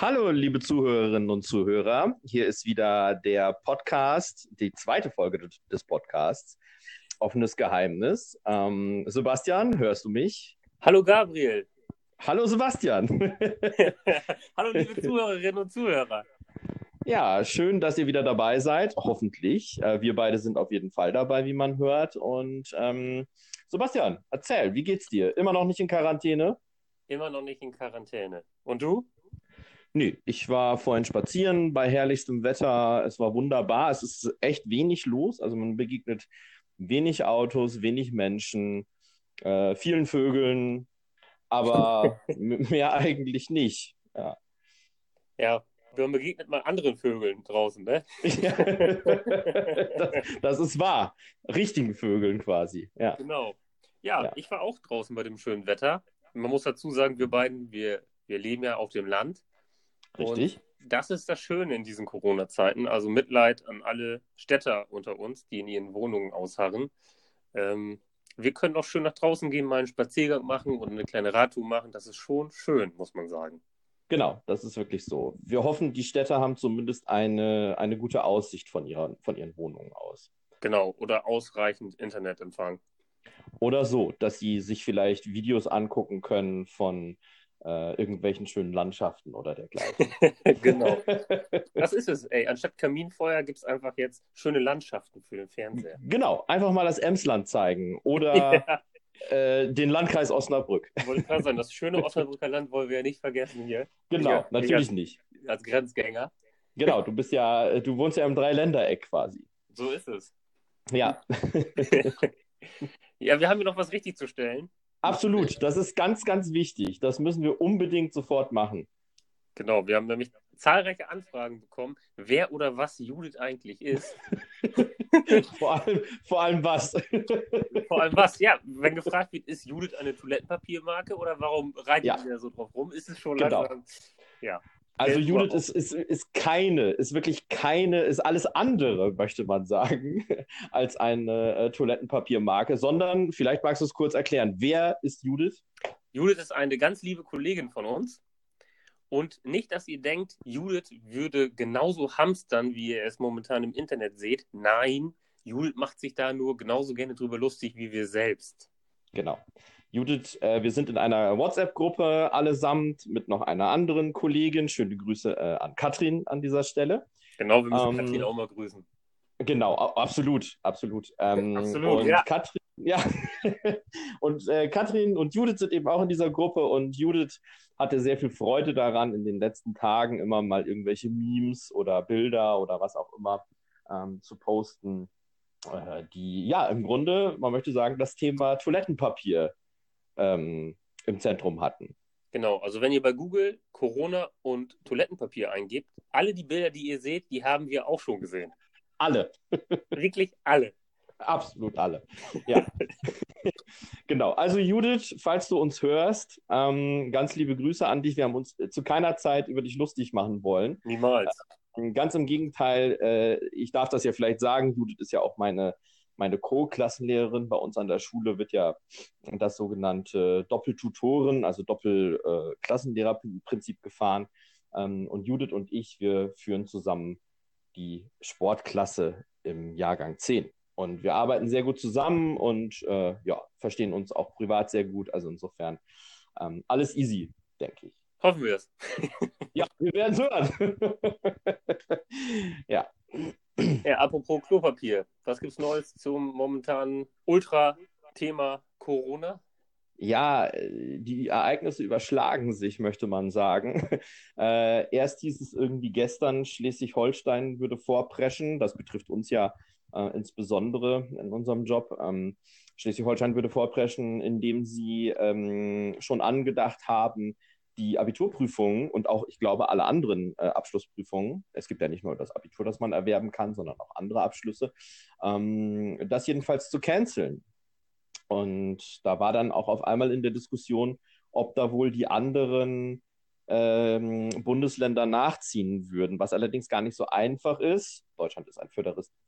Hallo, liebe Zuhörerinnen und Zuhörer. Hier ist wieder der Podcast, die zweite Folge des Podcasts, Offenes Geheimnis. Ähm, Sebastian, hörst du mich? Hallo, Gabriel. Hallo, Sebastian. Hallo, liebe Zuhörerinnen und Zuhörer. Ja, schön, dass ihr wieder dabei seid. Hoffentlich. Äh, wir beide sind auf jeden Fall dabei, wie man hört. Und ähm, Sebastian, erzähl, wie geht's dir? Immer noch nicht in Quarantäne? Immer noch nicht in Quarantäne. Und du? Nee, ich war vorhin spazieren bei herrlichstem Wetter. Es war wunderbar. Es ist echt wenig los. Also man begegnet wenig Autos, wenig Menschen, äh, vielen Vögeln, aber mehr eigentlich nicht. Ja. ja, man begegnet mal anderen Vögeln draußen, ne? Ja, das, das, ist wahr. Richtigen Vögeln quasi. Ja. Genau. Ja, ja, ich war auch draußen bei dem schönen Wetter. Man muss dazu sagen, wir beiden, wir, wir leben ja auf dem Land. Richtig. Und das ist das Schöne in diesen Corona-Zeiten. Also Mitleid an alle Städter unter uns, die in ihren Wohnungen ausharren. Ähm, wir können auch schön nach draußen gehen, mal einen Spaziergang machen oder eine kleine Radtour machen. Das ist schon schön, muss man sagen. Genau, das ist wirklich so. Wir hoffen, die Städter haben zumindest eine, eine gute Aussicht von, ihrer, von ihren Wohnungen aus. Genau, oder ausreichend Internetempfang. Oder so, dass sie sich vielleicht Videos angucken können von äh, irgendwelchen schönen Landschaften oder dergleichen. genau. Das ist es, ey. Anstatt Kaminfeuer gibt es einfach jetzt schöne Landschaften für den Fernseher. Genau, einfach mal das Emsland zeigen oder ja. äh, den Landkreis Osnabrück. Wollte gerade sagen, das schöne Osnabrücker Land wollen wir ja nicht vergessen hier. Genau, ja, natürlich als, nicht. Als Grenzgänger. Genau, du bist ja, du wohnst ja im Dreiländereck quasi. So ist es. Ja. ja, wir haben hier noch was richtig zu stellen. Absolut, das ist ganz, ganz wichtig. Das müssen wir unbedingt sofort machen. Genau, wir haben nämlich zahlreiche Anfragen bekommen, wer oder was Judith eigentlich ist. vor, allem, vor allem was? vor allem was, ja. Wenn gefragt wird, ist Judith eine Toilettenpapiermarke oder warum reitet ja. ihr da so drauf rum, ist es schon genau. langsam. Ja. Also Judith ist, ist, ist keine, ist wirklich keine, ist alles andere, möchte man sagen, als eine äh, Toilettenpapiermarke, sondern vielleicht magst du es kurz erklären. Wer ist Judith? Judith ist eine ganz liebe Kollegin von uns. Und nicht, dass ihr denkt, Judith würde genauso hamstern, wie ihr es momentan im Internet seht. Nein, Judith macht sich da nur genauso gerne drüber lustig wie wir selbst. Genau. Judith, äh, wir sind in einer WhatsApp-Gruppe allesamt mit noch einer anderen Kollegin. Schöne Grüße äh, an Katrin an dieser Stelle. Genau, wir müssen ähm, Katrin auch mal grüßen. Genau, absolut, absolut. Ähm, absolut, ja. Katrin, ja. und äh, Katrin und Judith sind eben auch in dieser Gruppe und Judith hatte sehr viel Freude daran, in den letzten Tagen immer mal irgendwelche Memes oder Bilder oder was auch immer ähm, zu posten, äh, die ja im Grunde, man möchte sagen, das Thema Toilettenpapier ähm, im Zentrum hatten. Genau, also wenn ihr bei Google Corona und Toilettenpapier eingebt, alle die Bilder, die ihr seht, die haben wir auch schon gesehen. Alle. Wirklich alle. Absolut alle. Ja. genau. Also Judith, falls du uns hörst, ähm, ganz liebe Grüße an dich. Wir haben uns zu keiner Zeit über dich lustig machen wollen. Niemals. Äh, ganz im Gegenteil, äh, ich darf das ja vielleicht sagen, Judith ist ja auch meine meine Co-Klassenlehrerin bei uns an der Schule wird ja das sogenannte Doppeltutoren, also Doppelklassenlehrerprinzip äh, gefahren. Ähm, und Judith und ich, wir führen zusammen die Sportklasse im Jahrgang 10. Und wir arbeiten sehr gut zusammen und äh, ja, verstehen uns auch privat sehr gut. Also insofern ähm, alles easy, denke ich. Hoffen wir es. ja, wir werden es hören. ja. Ja, apropos Klopapier, was gibt es Neues zum momentanen Ultra-Thema Corona? Ja, die Ereignisse überschlagen sich, möchte man sagen. Äh, erst hieß es irgendwie gestern, Schleswig-Holstein würde vorpreschen. Das betrifft uns ja äh, insbesondere in unserem Job. Ähm, Schleswig-Holstein würde vorpreschen, indem sie ähm, schon angedacht haben, die Abiturprüfungen und auch, ich glaube, alle anderen äh, Abschlussprüfungen, es gibt ja nicht nur das Abitur, das man erwerben kann, sondern auch andere Abschlüsse, ähm, das jedenfalls zu canceln. Und da war dann auch auf einmal in der Diskussion, ob da wohl die anderen ähm, Bundesländer nachziehen würden, was allerdings gar nicht so einfach ist. Deutschland ist ein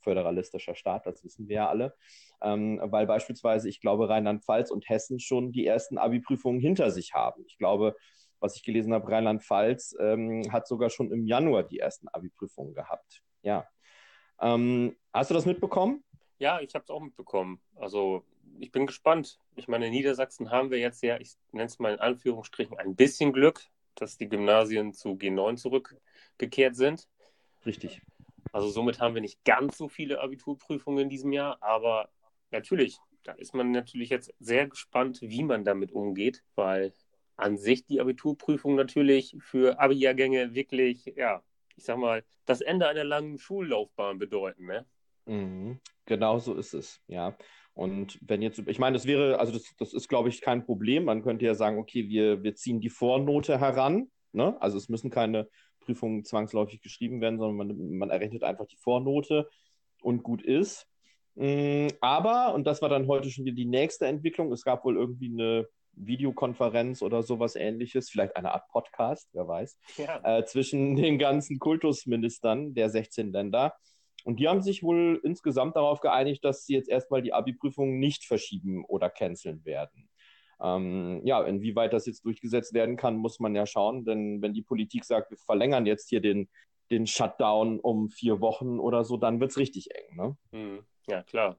föderalistischer Staat, das wissen wir ja alle, ähm, weil beispielsweise, ich glaube, Rheinland-Pfalz und Hessen schon die ersten Abi-Prüfungen hinter sich haben. Ich glaube, was ich gelesen habe, Rheinland-Pfalz ähm, hat sogar schon im Januar die ersten Abi-Prüfungen gehabt. Ja. Ähm, hast du das mitbekommen? Ja, ich habe es auch mitbekommen. Also ich bin gespannt. Ich meine, in Niedersachsen haben wir jetzt ja, ich nenne es mal in Anführungsstrichen, ein bisschen Glück, dass die Gymnasien zu G9 zurückgekehrt sind. Richtig. Also somit haben wir nicht ganz so viele Abiturprüfungen in diesem Jahr, aber natürlich, da ist man natürlich jetzt sehr gespannt, wie man damit umgeht, weil an sich die Abiturprüfung natürlich für Abi-Jahrgänge wirklich, ja, ich sag mal, das Ende einer langen Schullaufbahn bedeuten, ne? Mhm. Genau so ist es, ja. Und wenn jetzt, ich meine, das wäre, also das, das ist, glaube ich, kein Problem. Man könnte ja sagen, okay, wir, wir ziehen die Vornote heran. Ne? Also es müssen keine Prüfungen zwangsläufig geschrieben werden, sondern man, man errechnet einfach die Vornote und gut ist. Mm, aber, und das war dann heute schon wieder die nächste Entwicklung, es gab wohl irgendwie eine Videokonferenz oder sowas ähnliches, vielleicht eine Art Podcast, wer weiß, ja. äh, zwischen den ganzen Kultusministern der 16 Länder. Und die haben sich wohl insgesamt darauf geeinigt, dass sie jetzt erstmal die Abi-Prüfungen nicht verschieben oder canceln werden. Ähm, ja, inwieweit das jetzt durchgesetzt werden kann, muss man ja schauen, denn wenn die Politik sagt, wir verlängern jetzt hier den, den Shutdown um vier Wochen oder so, dann wird es richtig eng. Ne? Hm, ja, klar.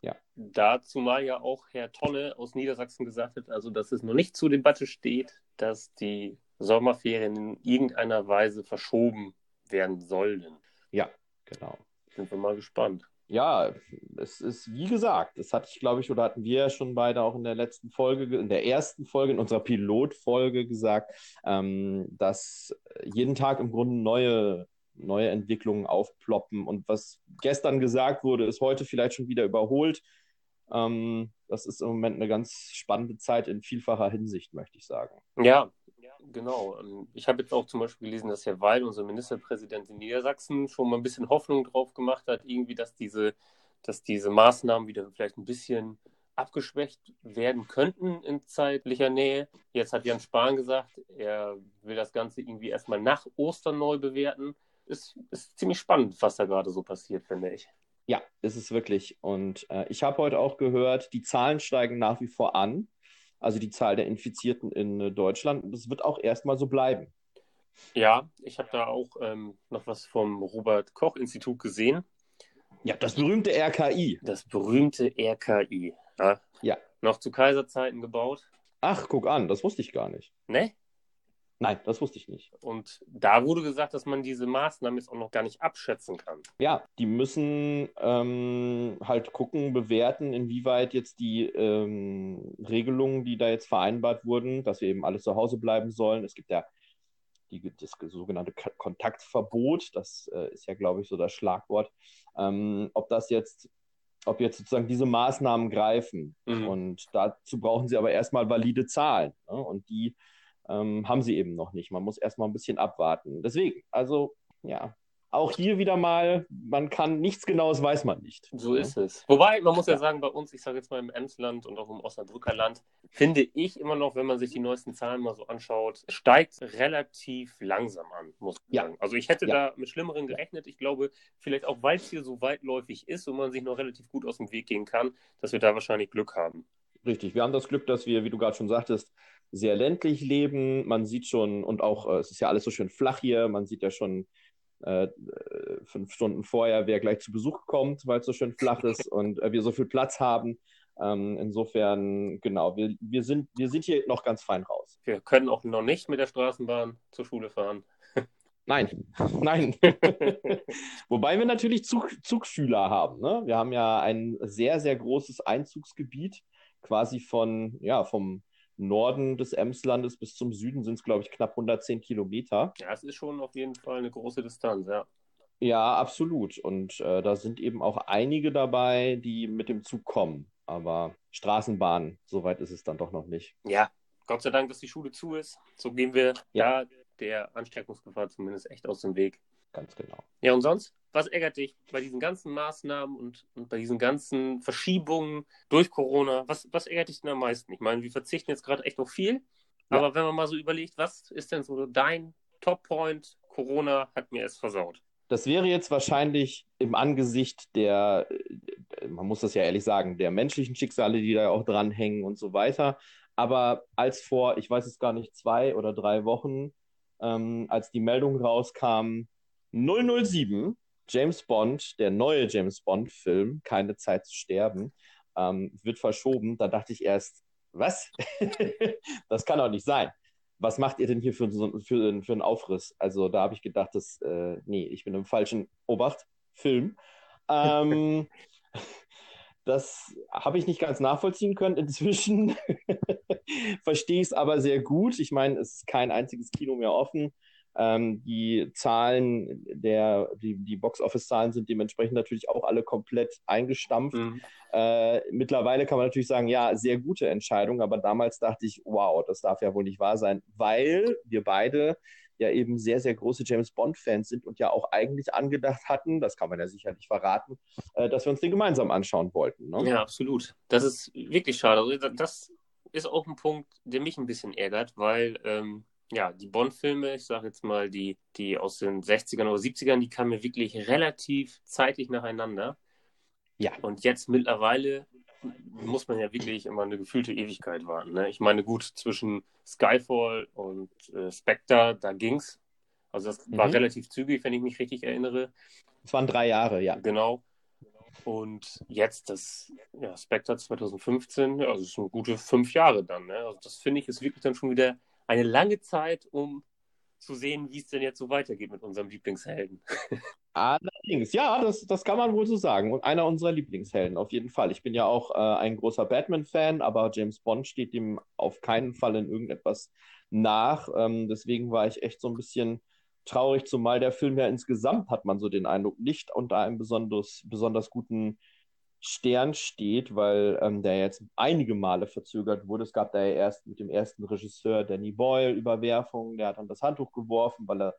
Ja. Dazu mal ja auch Herr Tonne aus Niedersachsen gesagt hat, also dass es noch nicht zur Debatte steht, dass die Sommerferien in irgendeiner Weise verschoben werden sollen. Ja, Genau. Sind wir mal gespannt. Ja, es ist wie gesagt, das hatte ich, glaube ich, oder hatten wir ja schon beide auch in der letzten Folge, in der ersten Folge, in unserer Pilotfolge gesagt, ähm, dass jeden Tag im Grunde neue, neue Entwicklungen aufploppen. Und was gestern gesagt wurde, ist heute vielleicht schon wieder überholt. Ähm, das ist im Moment eine ganz spannende Zeit in vielfacher Hinsicht, möchte ich sagen. Ja, Genau. Ähm, ich habe jetzt auch zum Beispiel gelesen, dass Herr Weil, unser Ministerpräsident in Niedersachsen, schon mal ein bisschen Hoffnung drauf gemacht hat, irgendwie, dass diese, dass diese Maßnahmen wieder vielleicht ein bisschen abgeschwächt werden könnten in zeitlicher Nähe. Jetzt hat Jan Spahn gesagt, er will das Ganze irgendwie erstmal nach Ostern neu bewerten. Ist, ist ziemlich spannend, was da gerade so passiert, finde ich. Ja, ist es wirklich. Und äh, ich habe heute auch gehört, die Zahlen steigen nach wie vor an also die Zahl der Infizierten in äh, Deutschland. Und das wird auch erstmal so bleiben. Ja, ich habe da auch ähm, noch was vom Robert-Koch-Institut gesehen. Ja, das berühmte RKI. Das berühmte RKI. Ja. ja. Noch zu Kaiserzeiten gebaut. Ach, guck an, das wusste ich gar nicht. Ne? Nein, das wusste ich nicht. Und da wurde gesagt, dass man diese Maßnahmen jetzt auch noch gar nicht abschätzen kann. Ja, die müssen ähm, halt gucken, bewerten, inwieweit jetzt die ähm, Regelungen, die da jetzt vereinbart wurden, dass wir eben alle zu Hause bleiben sollen. Es gibt ja die, das sogenannte Kontaktverbot, das äh, ist ja, glaube ich, so das Schlagwort. Ähm, ob das jetzt ob jetzt sozusagen diese Maßnahmen greifen. Mhm. Und dazu brauchen sie aber erstmal valide Zahlen. Ne? Und die ähm, haben sie eben noch nicht. Man muss erstmal ein bisschen abwarten. Deswegen, also ja, auch hier wieder mal, man kann nichts Genaues weiß man nicht. So ist es. Wobei, man muss ja, ja sagen, bei uns, ich sage jetzt mal im Emsland und auch im Osnabrücker Land, finde ich immer noch, wenn man sich die neuesten Zahlen mal so anschaut, steigt relativ langsam an, muss man ja. sagen. Also ich hätte ja. da mit Schlimmeren gerechnet. Ich glaube, vielleicht auch, weil es hier so weitläufig ist und man sich noch relativ gut aus dem Weg gehen kann, dass wir da wahrscheinlich Glück haben. Richtig, wir haben das Glück, dass wir, wie du gerade schon sagtest, sehr ländlich leben. Man sieht schon, und auch, äh, es ist ja alles so schön flach hier, man sieht ja schon äh, fünf Stunden vorher, wer gleich zu Besuch kommt, weil es so schön flach ist und äh, wir so viel Platz haben. Ähm, insofern, genau, wir, wir, sind, wir sind hier noch ganz fein raus. Wir können auch noch nicht mit der Straßenbahn zur Schule fahren. Nein, nein. Wobei wir natürlich Zug, Zugschüler haben. Ne? Wir haben ja ein sehr, sehr großes Einzugsgebiet, quasi von, ja, vom Norden des Emslandes bis zum Süden sind es, glaube ich, knapp 110 Kilometer. Ja, es ist schon auf jeden Fall eine große Distanz, ja. Ja, absolut. Und äh, da sind eben auch einige dabei, die mit dem Zug kommen. Aber Straßenbahn, soweit ist es dann doch noch nicht. Ja, Gott sei Dank, dass die Schule zu ist. So gehen wir ja, der Ansteckungsgefahr zumindest echt aus dem Weg. Ganz genau. Ja, und sonst? Was ärgert dich bei diesen ganzen Maßnahmen und, und bei diesen ganzen Verschiebungen durch Corona? Was, was ärgert dich denn am meisten? Ich meine, wir verzichten jetzt gerade echt auf viel, ja. aber wenn man mal so überlegt, was ist denn so dein Top-Point? Corona hat mir es versaut. Das wäre jetzt wahrscheinlich im Angesicht der, man muss das ja ehrlich sagen, der menschlichen Schicksale, die da auch dranhängen und so weiter. aber als vor, ich weiß es gar nicht, zwei oder drei Wochen, ähm, als die Meldung rauskam, 007, James Bond, der neue James Bond-Film, Keine Zeit zu sterben, ähm, wird verschoben. Da dachte ich erst, was? das kann doch nicht sein. Was macht ihr denn hier für, für, für einen Aufriss? Also da habe ich gedacht, dass, äh, nee, ich bin im falschen Obacht, Film. Ähm, das habe ich nicht ganz nachvollziehen können. Inzwischen verstehe ich es aber sehr gut. Ich meine, es ist kein einziges Kino mehr offen. Ähm, die Zahlen der, die, die Box-Office-Zahlen sind dementsprechend natürlich auch alle komplett eingestampft. Mhm. Äh, mittlerweile kann man natürlich sagen, ja, sehr gute Entscheidung, aber damals dachte ich, wow, das darf ja wohl nicht wahr sein, weil wir beide ja eben sehr, sehr große James Bond-Fans sind und ja auch eigentlich angedacht hatten, das kann man ja sicherlich verraten, äh, dass wir uns den gemeinsam anschauen wollten. Ne? Ja, absolut. Das ist wirklich schade. Also, das ist auch ein Punkt, der mich ein bisschen ärgert, weil ähm, ja, die Bond-Filme, ich sage jetzt mal, die, die aus den 60ern oder 70ern, die kamen mir wirklich relativ zeitlich nacheinander. Ja. Und jetzt mittlerweile muss man ja wirklich immer eine gefühlte Ewigkeit warten. Ne? Ich meine, gut, zwischen Skyfall und äh, Spectre, da ging's. Also das mhm. war relativ zügig, wenn ich mich richtig erinnere. Es waren drei Jahre, ja. Genau. Und jetzt das ja, Spectre 2015, ja, also das sind gute fünf Jahre dann. Ne? Also das finde ich ist wirklich dann schon wieder eine lange Zeit, um zu sehen, wie es denn jetzt so weitergeht mit unserem Lieblingshelden. Allerdings, ja, das, das kann man wohl so sagen. Und einer unserer Lieblingshelden, auf jeden Fall. Ich bin ja auch äh, ein großer Batman-Fan, aber James Bond steht ihm auf keinen Fall in irgendetwas nach. Ähm, deswegen war ich echt so ein bisschen traurig, zumal der Film ja insgesamt, hat man so den Eindruck, nicht unter einem besonders, besonders guten Stern steht, weil ähm, der jetzt einige Male verzögert wurde. Es gab da ja erst mit dem ersten Regisseur Danny Boyle Überwerfungen, der hat dann das Handtuch geworfen, weil er,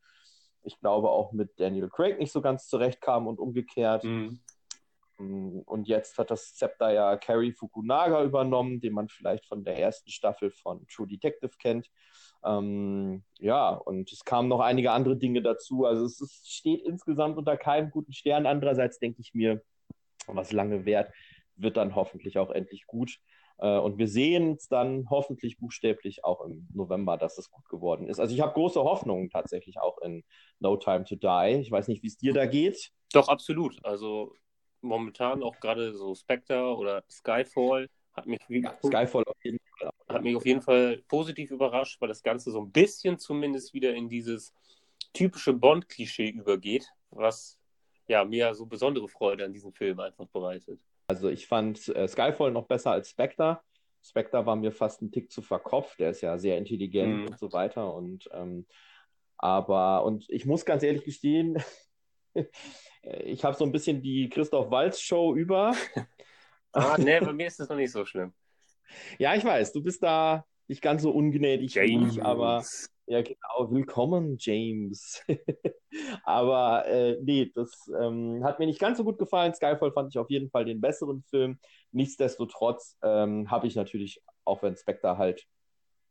ich glaube, auch mit Daniel Craig nicht so ganz zurechtkam und umgekehrt. Mhm. Mm, und jetzt hat das Zepter ja Cary Fukunaga übernommen, den man vielleicht von der ersten Staffel von True Detective kennt. Ähm, ja, und es kamen noch einige andere Dinge dazu. Also es, es steht insgesamt unter keinem guten Stern. Andererseits denke ich mir, was lange währt, wird dann hoffentlich auch endlich gut. Äh, und wir sehen es dann hoffentlich buchstäblich auch im November, dass es gut geworden ist. Also ich habe große Hoffnungen tatsächlich auch in No Time to Die. Ich weiß nicht, wie es dir da geht. Doch, absolut. Also momentan auch gerade so Spectre oder Skyfall hat mich, ja, Skyfall auf jeden Fall. hat mich auf jeden Fall positiv überrascht, weil das Ganze so ein bisschen zumindest wieder in dieses typische Bond-Klischee übergeht, was ja, mir so besondere Freude an diesem Film einfach bereitet. Also ich fand äh, Skyfall noch besser als Spectre. Spectre war mir fast ein Tick zu verkopft, der ist ja sehr intelligent mhm. und so weiter. Und ähm, aber, und ich muss ganz ehrlich gestehen, ich habe so ein bisschen die Christoph Walz Show über. ah, nee, bei mir ist das noch nicht so schlimm. Ja, ich weiß, du bist da nicht ganz so ungnädig James. wie ich, aber ja, genau, willkommen, James. Aber äh, nee, das ähm, hat mir nicht ganz so gut gefallen. Skyfall fand ich auf jeden Fall den besseren Film. Nichtsdestotrotz ähm, habe ich natürlich, auch wenn Spectre halt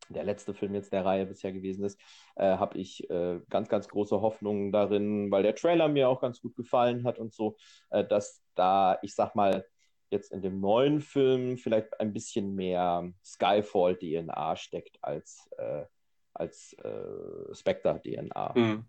der letzte Film jetzt der Reihe bisher gewesen ist, äh, habe ich äh, ganz, ganz große Hoffnungen darin, weil der Trailer mir auch ganz gut gefallen hat und so, äh, dass da, ich sag mal, jetzt in dem neuen Film vielleicht ein bisschen mehr Skyfall-DNA steckt als äh, als äh, Spectre-DNA. Mhm.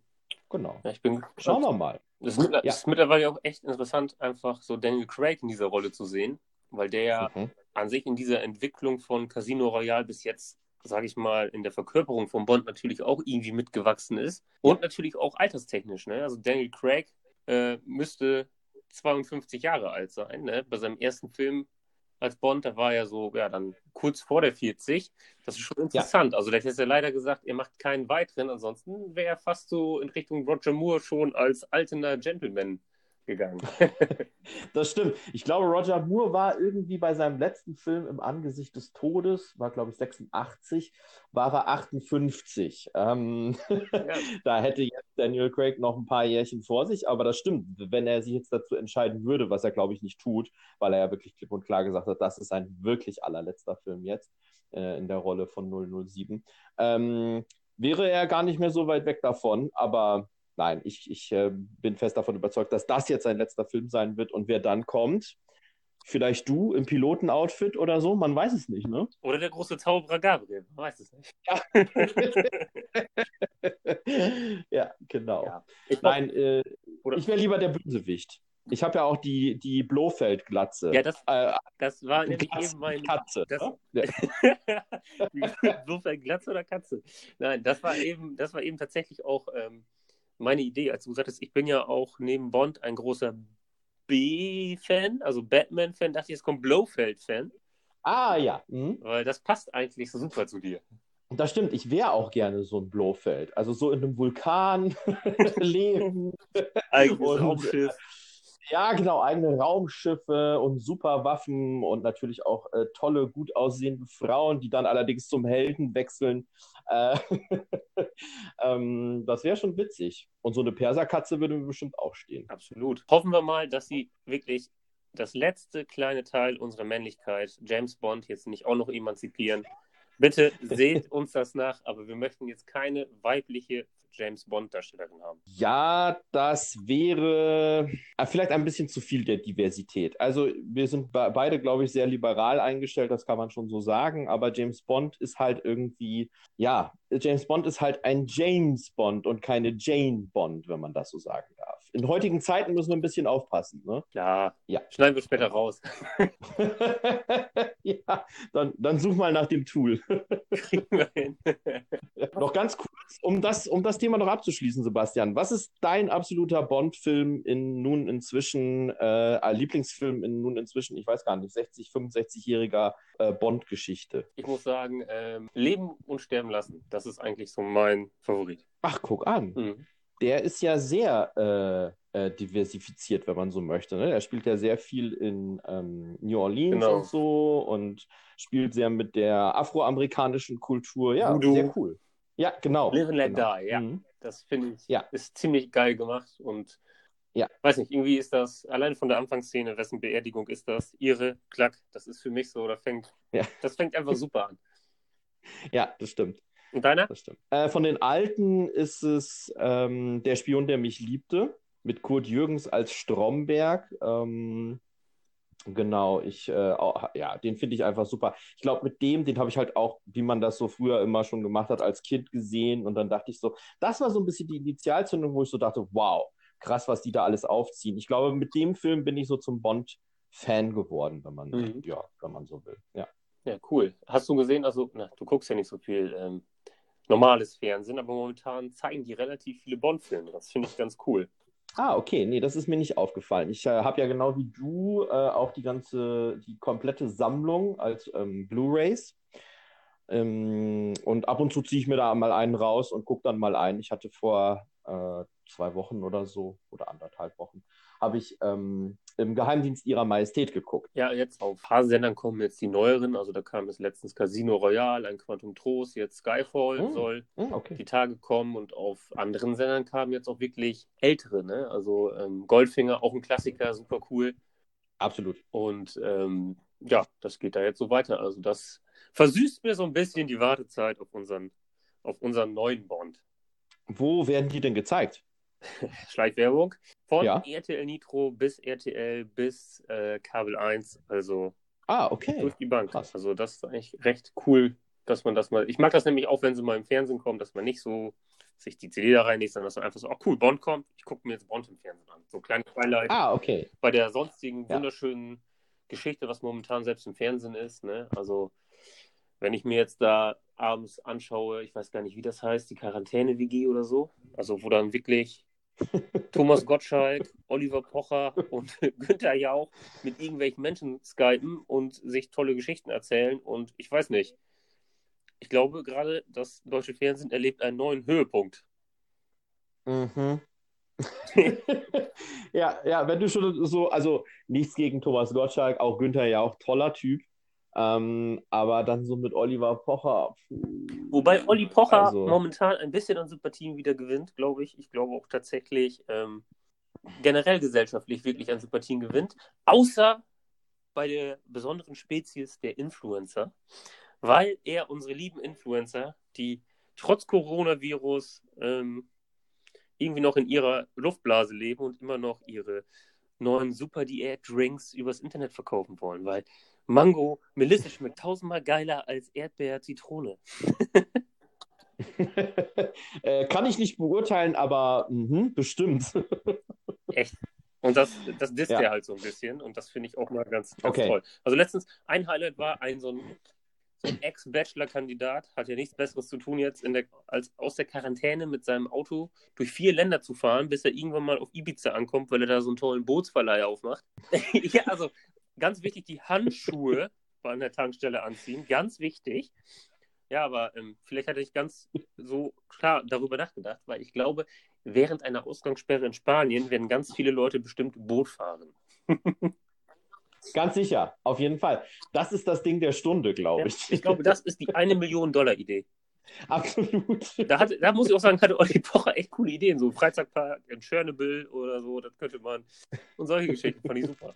Genau. Ja, ich bin, Schauen wir mal. Es ist, ja. ist, mittlerweile auch echt interessant, einfach so Daniel Craig in dieser Rolle zu sehen, weil der ja mhm. an sich in dieser Entwicklung von Casino Royale bis jetzt, sage ich mal, in der Verkörperung von Bond natürlich auch irgendwie mitgewachsen ist und natürlich auch alterstechnisch. Ne? Also Daniel Craig äh, müsste 52 Jahre alt sein. Ne? Bei seinem ersten Film als Bond, da war er so, ja, dann kurz vor der 40. Das ist schon interessant. Ja. Also, der hat ja leider gesagt, er macht keinen weiteren. Ansonsten wäre er fast so in Richtung Roger Moore schon als alternder Gentleman gegangen. das stimmt. Ich glaube, Roger Moore war irgendwie bei seinem letzten Film im Angesicht des Todes, war glaube ich 86, war er 58. Ähm, ja. da hätte Daniel Craig noch ein paar Jährchen vor sich, aber das stimmt, wenn er sich jetzt dazu entscheiden würde, was er glaube ich nicht tut, weil er ja wirklich klipp und klar gesagt hat, das ist sein wirklich allerletzter Film jetzt äh, in der Rolle von 007. Ähm, wäre er gar nicht mehr so weit weg davon, aber nein, ich, ich äh, bin fest davon überzeugt, dass das jetzt sein letzter Film sein wird und wer dann kommt, Vielleicht du im Pilotenoutfit oder so, man weiß es nicht, ne? Oder der große Zauberer Gabriel, man weiß es nicht. Ja, ja genau. Ja. Ich Nein, äh, Oder- ich wäre lieber der Bösewicht. Ich habe ja auch die, die Blofeld-Glatze. Ja, das, äh, das war nämlich Glatze, eben mein. Katze. Das, ne? Insofern Glatze oder Katze? Nein, das war eben, das war eben tatsächlich auch ähm, meine Idee, als du gesagt hast, ich bin ja auch neben Bond ein großer B-Fan, also Batman-Fan, dachte ich, jetzt kommt Blofeld-Fan, Ah, ja. Mhm. weil das passt eigentlich so super zu dir. Das stimmt, ich wäre auch gerne so ein Blofeld. Also so in einem Vulkan leben. Eigenes Raumschiff. Ja, genau, eigene Raumschiffe und super Waffen und natürlich auch äh, tolle, gut aussehende Frauen, die dann allerdings zum Helden wechseln. Äh, ähm, das wäre schon witzig. Und so eine Perserkatze würde mir bestimmt auch stehen. Absolut. Hoffen wir mal, dass sie wirklich das letzte kleine Teil unserer Männlichkeit, James Bond, jetzt nicht auch noch emanzipieren. Bitte seht uns das nach, aber wir möchten jetzt keine weibliche James Bond-Darstellerin haben. Ja, das wäre äh, vielleicht ein bisschen zu viel der Diversität. Also wir sind be beide, glaube ich, sehr liberal eingestellt, das kann man schon so sagen, aber James Bond ist halt irgendwie, ja, James Bond ist halt ein James Bond und keine Jane Bond, wenn man das so sagen darf. In heutigen Zeiten müssen wir ein bisschen aufpassen, ne? Ja, Ja. schneiden wir später raus. ja, dann, dann such mal nach dem Tool. Kriegen wir hin. Noch ganz kurz, um das, um das Thema noch abzuschließen, Sebastian. Was ist dein absoluter Bond-Film in nun inzwischen, äh, äh, Lieblingsfilm in nun inzwischen, ich weiß gar nicht, 60, 65-jähriger äh, Bond-Geschichte? Ich muss sagen, ähm, leben und sterben lassen, das ist eigentlich so mein Favorit. Ach, guck an. Mhm. Der ist ja sehr äh, äh, diversifiziert, wenn man so möchte. Ne? Er spielt ja sehr viel in ähm, New Orleans Genau. und so und spielt sehr mit der afroamerikanischen Kultur. Ja, Voodoo. sehr cool. Ja, genau. Live and let genau. die, ja. Mhm. Das finde ich, Ja. ist ziemlich geil gemacht und Ja. weiß nicht, irgendwie ist das, allein von der Anfangsszene, wessen Beerdigung ist das, ihre, klack, das ist für mich so, da fängt, Ja. das fängt einfach super an. Ja, das stimmt. Und deiner? Das stimmt. Äh, von den alten ist es ähm, Der Spion, der mich liebte, mit Kurt Jürgens als Stromberg. Ähm, genau, ich, äh, auch, ja, den finde ich einfach super. Ich glaube, mit dem, den habe ich halt auch, wie man das so früher immer schon gemacht hat, als Kind gesehen. Und dann dachte ich so, das war so ein bisschen die Initialzündung, wo ich so dachte, wow, krass, was die da alles aufziehen. Ich glaube, mit dem Film bin ich so zum Bond-Fan geworden, wenn man, Mhm. ja, wenn man so will. Ja. Ja, cool. Hast du gesehen, also, na, du guckst ja nicht so viel ähm, normales Fernsehen, aber momentan zeigen die relativ viele Bond-Filme. Das finde ich ganz cool. Ah, okay, nee, das ist mir nicht aufgefallen. Ich äh, habe ja genau wie du äh, auch die ganze, die komplette Sammlung als ähm, Blu-rays. Ähm, und ab und zu ziehe ich mir da mal einen raus und gucke dann mal ein. Ich hatte vor äh, zwei Wochen oder so oder anderthalb Wochen, habe ich ähm, im Geheimdienst ihrer Majestät geguckt. Ja, jetzt auf ein paar Sendern kommen jetzt die neueren. Also da kam es letztens Casino Royale, ein Quantum Trost, jetzt Skyfall Hm. soll Hm, okay. die Tage kommen und auf anderen Sendern kamen jetzt auch wirklich ältere, ne? Also ähm, Goldfinger, auch ein Klassiker, super cool. Absolut. Und ähm, ja, das geht da jetzt so weiter. Also das versüßt mir so ein bisschen die Wartezeit auf unseren, auf unseren neuen Bond. Wo werden die denn gezeigt? Schleichwerbung. Von Ja. RTL Nitro bis RTL bis äh, Kabel 1, also Ah, okay. durch die Bank. krass. Also das ist eigentlich recht cool, dass man das mal. Ich mag das nämlich auch, wenn sie mal im Fernsehen kommen, dass man nicht so sich die CD da reinlegt, sondern dass man einfach so, ach cool, Bond kommt, ich gucke mir jetzt Bond im Fernsehen an. So kleine Highlight Ah, okay. bei der sonstigen Ja. wunderschönen Geschichte, was momentan selbst im Fernsehen ist. Ne? Also wenn ich mir jetzt da abends anschaue, ich weiß gar nicht, wie das heißt, die Quarantäne-WG oder so, also wo dann wirklich Thomas Gottschalk, Oliver Pocher und Günther Jauch mit irgendwelchen Menschen skypen und sich tolle Geschichten erzählen und ich weiß nicht. Ich glaube gerade, das deutsche Fernsehen erlebt einen neuen Höhepunkt. Mhm. ja, ja, wenn du schon so, also nichts gegen Thomas Gottschalk, auch Günther ja auch toller Typ. Ähm, aber dann so mit Oliver Pocher. puh. Wobei Olli Pocher Also- momentan ein bisschen an Sympathien wieder gewinnt, glaube ich. Ich glaube auch tatsächlich ähm, generell gesellschaftlich wirklich an Sympathien gewinnt. Außer bei der besonderen Spezies der Influencer, weil er unsere lieben Influencer, die trotz Coronavirus ähm, irgendwie noch in ihrer Luftblase leben und immer noch ihre neuen Super-Diät-Drinks übers Internet verkaufen wollen, weil Mango Melisse schmeckt tausendmal geiler als Erdbeer-Zitrone. äh, kann ich nicht beurteilen, aber mh, bestimmt. Echt. Und das, das disst Ja. er halt so ein bisschen und das finde ich auch mal ganz, ganz Okay. toll. Also letztens, ein Highlight war ein so ein, so ein Ex-Bachelor-Kandidat, hat ja nichts Besseres zu tun jetzt, der, als aus der Quarantäne mit seinem Auto durch vier Länder zu fahren, bis er irgendwann mal auf Ibiza ankommt, weil er da so einen tollen Bootsverleih aufmacht. ja, also ganz wichtig, die Handschuhe an der Tankstelle anziehen, ganz wichtig. Ja, aber ähm, vielleicht hatte ich ganz so klar darüber nachgedacht, weil ich glaube, während einer Ausgangssperre in Spanien werden ganz viele Leute bestimmt Boot fahren. Ganz sicher, auf jeden Fall. Das ist das Ding der Stunde, glaube Ja, ich. ich glaube, das ist die eine Million Dollar Idee. Absolut. Da, hat, da muss ich auch sagen, hatte Olli Pocher echt coole Ideen. So Freizeitpark in Tschernobyl oder so, das könnte man. Und solche Geschichten fand ich super.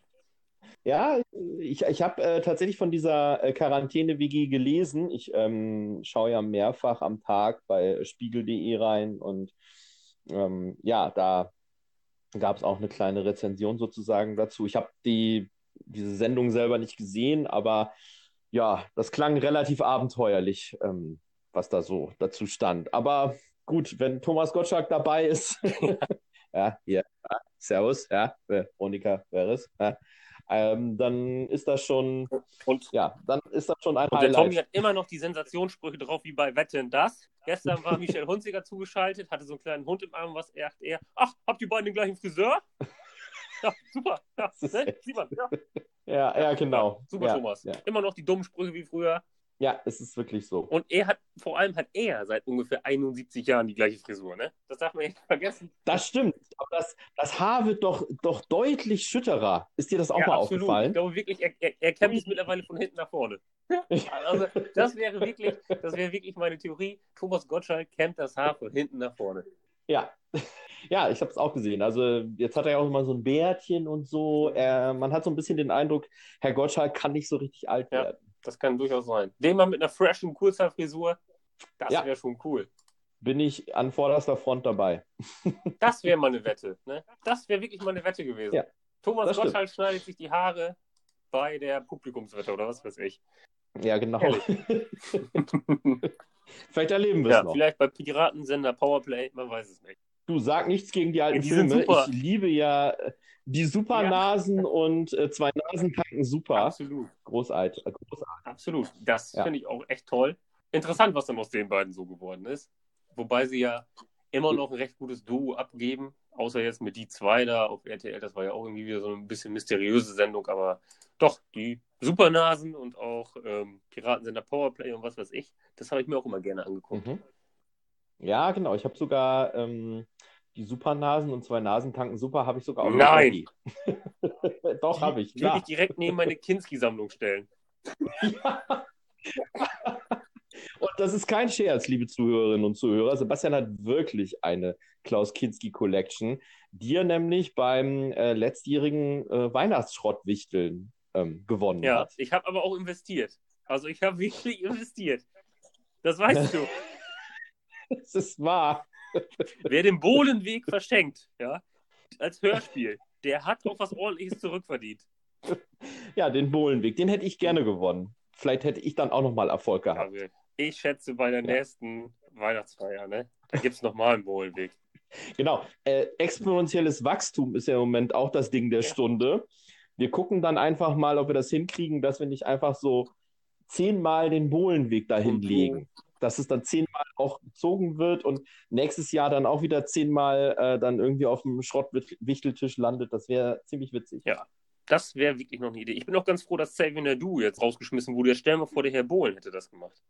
Ja, ich, ich habe äh, tatsächlich von dieser äh, Quarantäne-WG gelesen. Ich ähm, schaue ja mehrfach am Tag bei spiegel.de rein und ähm, ja, da gab es auch eine kleine Rezension sozusagen dazu. Ich habe die, diese Sendung selber nicht gesehen, aber ja, das klang relativ abenteuerlich, ähm, was da so dazu stand. Aber gut, wenn Thomas Gottschalk dabei ist, ja, hier, ja, Servus, ja, Veronika Veres, ja, ähm, dann ist das schon, Und, ja, dann ist das schon ein und der Tommy Highlight. hat immer noch die Sensationssprüche drauf, wie bei Wette in das. Gestern war Michel Hunziger zugeschaltet, hatte so einen kleinen Hund im Arm, was er, er ach, habt ihr beiden den gleichen Friseur? Ja, super. Ja, ne? man, ja. Ja, ja, genau. Super, ja, Thomas. Immer noch die dummen Sprüche wie früher. Ja, es ist wirklich so. Und er hat, vor allem hat er seit ungefähr 71 Jahren die gleiche Frisur, ne? Das darf man nicht vergessen. Das stimmt. Aber das, das Haar wird doch, doch deutlich schütterer. Ist dir das auch ja, mal absolut. Ich aufgefallen? glaube wirklich, er, er, er es mittlerweile von hinten nach vorne. Also, das wäre wirklich, das wäre wirklich meine Theorie. Thomas Gottschalk kämmt das Haar von hinten nach vorne. Ja. Ja, ich habe es auch gesehen. Also jetzt hat er ja auch immer so ein Bärtchen und so. Er, man hat so ein bisschen den Eindruck, Herr Gottschalk kann nicht so richtig alt Ja. werden. Das kann durchaus sein. Den mal mit einer freshen Kurzhaarfrisur, das Ja. wäre schon cool. Bin ich an vorderster Front dabei. Das wäre mal eine Wette. Ne? Das wäre wirklich mal eine Wette gewesen. Ja, Thomas. Gottschalk schneidet sich die Haare bei der Publikumswette oder was weiß ich. Ja, genau. Vielleicht erleben wir es ja, noch. vielleicht bei Piratensender Powerplay, man weiß es nicht. Du sag nichts gegen die alten Die sind Filme. Ich liebe ja äh, die Supernasen und äh, zwei Nasentanken super. Absolut. Großartig. großartig. Absolut. Das Ja. finde ich auch echt toll. Interessant, was dann aus den beiden so geworden ist. Wobei sie ja immer noch ein recht gutes Duo abgeben. Außer jetzt mit die zwei da auf RTL. Das war ja auch irgendwie wieder so ein bisschen mysteriöse Sendung. Aber doch, die Supernasen und auch ähm, Piratensender Powerplay und was weiß ich, das habe ich mir auch immer gerne angeguckt. Mhm. Ja, genau. Ich habe sogar ähm, die Supernasen und zwei Nasentanken super, habe ich sogar auch Nein. Doch, habe ich, Die Würde klar. ich direkt neben meine Kinski-Sammlung stellen. Ja. Und das ist kein Scherz, liebe Zuhörerinnen und Zuhörer. Sebastian hat wirklich eine Klaus Kinski Collection, die er nämlich beim äh, letztjährigen äh, Weihnachtsschrottwichteln ähm, gewonnen Ja, hat. ich habe aber auch investiert. Also ich habe wirklich investiert. Das weißt du. Das ist wahr. Wer den Bohlenweg verschenkt, ja, als Hörspiel, der hat auch was ordentliches zurückverdient. Ja, den Bohlenweg, den hätte ich gerne gewonnen. Vielleicht hätte ich dann auch nochmal Erfolg gehabt. Ich schätze bei der Ja. nächsten Weihnachtsfeier, ne? Da gibt es nochmal einen Bohlenweg. Genau. Äh, exponentielles Wachstum ist ja im Moment auch das Ding der Ja. Stunde. Wir gucken dann einfach mal, ob wir das hinkriegen, dass wir nicht einfach so zehnmal den Bohlenweg dahin legen. Dass es dann zehnmal auch gezogen wird und nächstes Jahr dann auch wieder zehnmal äh, dann irgendwie auf dem Schrottwichteltisch landet. Das wäre ziemlich witzig. Ja. Das wäre wirklich noch eine Idee. Ich bin auch ganz froh, dass Xavier Nadu jetzt rausgeschmissen wurde. Jetzt stell mal vor, der Herr Bohlen hätte das gemacht.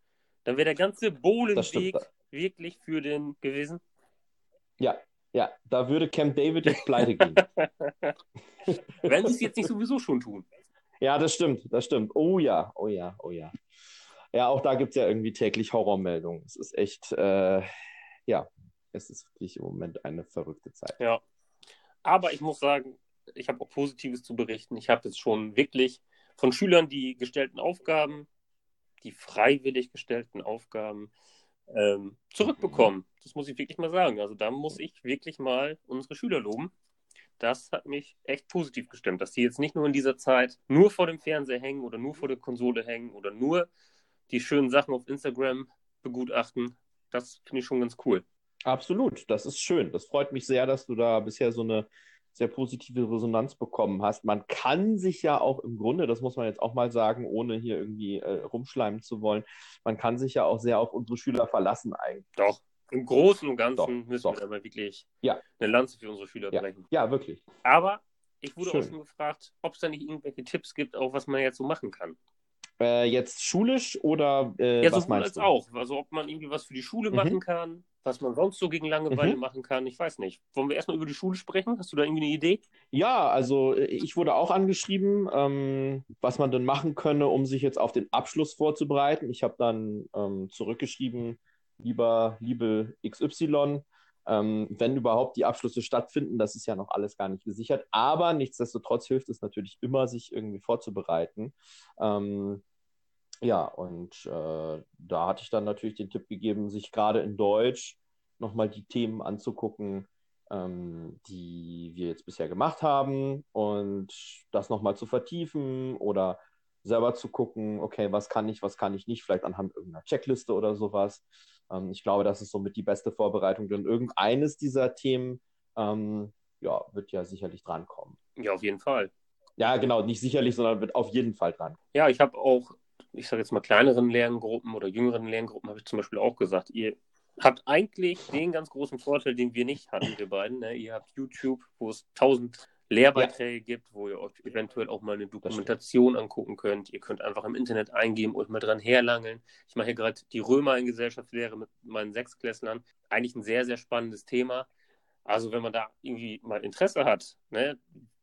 Dann wäre der ganze Bohlenweg wirklich für den gewesen. Ja, ja, da würde Camp David jetzt pleite gehen. Wenn sie es jetzt nicht sowieso schon tun. Ja, das stimmt, das stimmt. Oh ja, oh ja, oh ja. Ja, auch da gibt es ja irgendwie täglich Horrormeldungen. Es ist echt, äh, ja, es ist wirklich im Moment eine verrückte Zeit. Ja. Aber ich muss sagen, ich habe auch Positives zu berichten. Ich habe jetzt schon wirklich von Schülern die gestellten Aufgaben, die freiwillig gestellten Aufgaben ähm, zurückbekommen. Das muss ich wirklich mal sagen. Also da muss ich wirklich mal unsere Schüler loben. das hat mich echt positiv gestimmt, dass die jetzt nicht nur in dieser Zeit nur vor dem Fernseher hängen oder nur vor der Konsole hängen oder nur die schönen Sachen auf Instagram begutachten. Das finde ich schon ganz cool. Absolut, das ist schön. Das freut mich sehr, dass du da bisher so eine sehr positive Resonanz bekommen hast. Man kann sich ja auch im Grunde, das muss man jetzt auch mal sagen, ohne hier irgendwie äh, rumschleimen zu wollen, man kann sich ja auch sehr auf unsere Schüler verlassen eigentlich. Doch, im Großen und Ganzen Doch, müssen doch. wir aber wirklich Ja. eine Lanze für unsere Schüler Ja, brechen. ja wirklich. Aber ich wurde Schön. auch schon gefragt, ob es da nicht irgendwelche Tipps gibt, auch was man jetzt so machen kann. Äh, jetzt schulisch oder äh, Ja, was sowohl meinst als du? auch. Also ob man irgendwie was für die Schule Mhm. machen kann, was man sonst so gegen Langeweile Mhm. machen kann, ich weiß nicht. Wollen wir erstmal über die Schule sprechen? Hast du da irgendwie eine Idee? Ja, also äh, ich wurde auch angeschrieben, ähm, was man denn machen könne, um sich jetzt auf den Abschluss vorzubereiten. Ich habe dann ähm, zurückgeschrieben, lieber, liebe XY, ähm, wenn überhaupt die Abschlüsse stattfinden, das ist ja noch alles gar nicht gesichert, aber nichtsdestotrotz hilft es natürlich immer, sich irgendwie vorzubereiten. Ähm, ja, und äh, da hatte ich dann natürlich den Tipp gegeben, sich gerade in Deutsch nochmal die Themen anzugucken, ähm, die wir jetzt bisher gemacht haben und das nochmal zu vertiefen oder selber zu gucken, okay, was kann ich, was kann ich nicht, vielleicht anhand irgendeiner Checkliste oder sowas. Ähm, ich glaube, das ist somit die beste Vorbereitung, denn irgendeines dieser Themen ähm, ja, wird ja sicherlich drankommen. Ja, auf jeden Fall. Ja, genau, nicht sicherlich, sondern wird auf jeden Fall dran. Ja, ich habe auch, ich sage jetzt mal kleineren Lerngruppen oder jüngeren Lerngruppen, habe ich zum Beispiel auch gesagt, ihr habt eigentlich den ganz großen Vorteil, den wir nicht hatten, wir beiden. Ne? Ihr habt YouTube, wo es tausend Lehrbeiträge gibt, wo ihr euch eventuell auch mal eine Dokumentation angucken könnt. Ihr könnt einfach im Internet eingeben und mal dran herlangeln. Ich mache hier gerade die Römer in Gesellschaftslehre mit meinen Sechsklässlern. Eigentlich ein sehr, sehr spannendes Thema. Also wenn man da irgendwie mal Interesse hat, ne,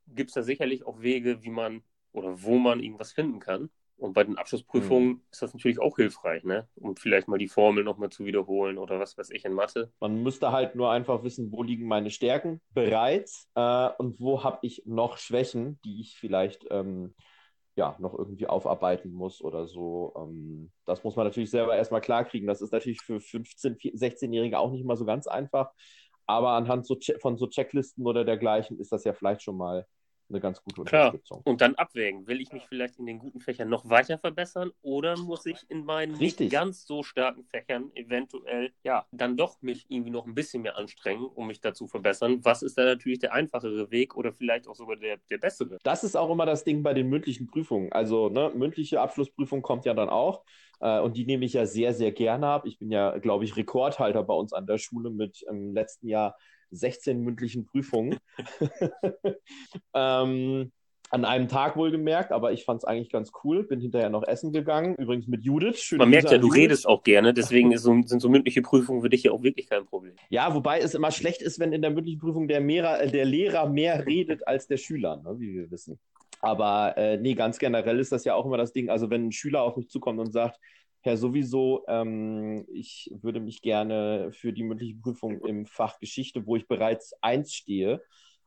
gibt es da sicherlich auch Wege, wie man oder wo man irgendwas finden kann. Und bei den Abschlussprüfungen Mhm. ist das natürlich auch hilfreich, ne? um vielleicht mal die Formel nochmal zu wiederholen oder was weiß ich in Mathe. Man müsste halt nur einfach wissen, wo liegen meine Stärken bereits äh, und wo habe ich noch Schwächen, die ich vielleicht ähm, ja, noch irgendwie aufarbeiten muss oder so. Ähm, das muss man natürlich selber erstmal klarkriegen. Das ist natürlich für 15-, 16-Jährige auch nicht mal so ganz einfach. Aber anhand so von so Checklisten oder dergleichen ist das ja vielleicht schon mal eine ganz gute Klar. Unterstützung. Und dann abwägen, will ich mich vielleicht in den guten Fächern noch weiter verbessern oder muss ich in meinen Richtig. nicht ganz so starken Fächern eventuell, ja, dann doch mich irgendwie noch ein bisschen mehr anstrengen, um mich dazu verbessern? Was ist da natürlich der einfachere Weg oder vielleicht auch sogar der, der bessere? Das ist auch immer das Ding bei den mündlichen Prüfungen. Also, ne, mündliche Abschlussprüfung kommt ja dann auch. Äh, und die nehme ich ja sehr, sehr gerne ab. Ich bin ja, glaube ich, Rekordhalter bei uns an der Schule mit im letzten Jahr 16 mündlichen Prüfungen. ähm, an einem Tag wohlgemerkt, aber ich fand es eigentlich ganz cool. Bin hinterher noch essen gegangen. Übrigens mit Judith. Man merkt ja, du Judith. redest auch gerne, deswegen so, sind so mündliche Prüfungen für dich ja auch wirklich kein Problem. Ja, wobei es immer schlecht ist, wenn in der mündlichen Prüfung der, Mehrer, äh, der Lehrer mehr redet als der Schüler, ne, wie wir wissen. Aber äh, nee, ganz generell ist das ja auch immer das Ding. Also wenn ein Schüler auf mich zukommt und sagt, Herr sowieso, ähm, ich würde mich gerne für die mündliche Prüfung im Fach Geschichte, wo ich bereits eins stehe,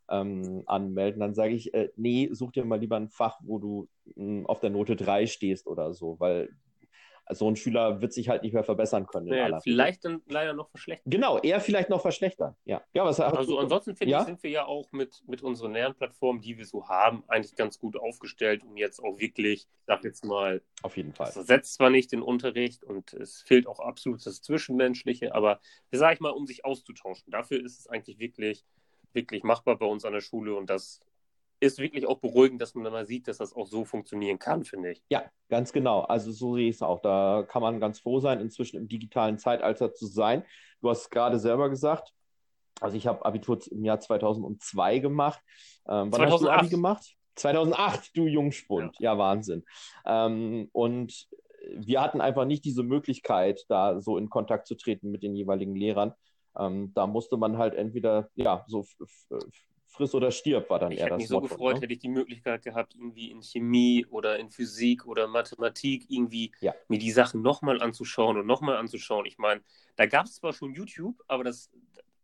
ähm, anmelden, dann sage ich, äh, nee, such dir mal lieber ein Fach, wo du mh, auf der Note 3 stehst oder so, weil so ein Schüler wird sich halt nicht mehr verbessern können. Regel. vielleicht dann leider noch verschlechtern. Genau, eher vielleicht noch verschlechtern. Ja, ja was Also ansonsten finde ja? ich, sind wir ja auch mit, mit unseren Lernplattformen, die wir so haben, eigentlich ganz gut aufgestellt, um jetzt auch wirklich, ich sag jetzt mal, Auf jeden Fall. das ersetzt zwar nicht den Unterricht und es fehlt auch absolut das Zwischenmenschliche, aber sag ich mal, um sich auszutauschen. Dafür ist es eigentlich wirklich, wirklich machbar bei uns an der Schule und das ist wirklich auch beruhigend, dass man dann mal sieht, dass das auch so funktionieren kann, finde ich. Ja, ganz genau. Also so sehe ich es auch. Da kann man ganz froh sein, inzwischen im digitalen Zeitalter zu sein. Du hast gerade selber gesagt. Also ich habe Abitur im Jahr 2002 gemacht. Ähm, wann hast du 2008? Abi gemacht? 2008, du Jungspund. Ja, Wahnsinn. Ähm, und wir hatten einfach nicht diese Möglichkeit, da so in Kontakt zu treten mit den jeweiligen Lehrern. Ähm, da musste man halt entweder, ja, so friss oder stirb war dann Ich eher hätte das mich so Motto, gefreut, ne? hätte ich die Möglichkeit gehabt, irgendwie in Chemie oder in Physik oder Mathematik irgendwie Ja. mir die Sachen nochmal anzuschauen und nochmal anzuschauen. Ich meine, da gab es zwar schon YouTube, aber das,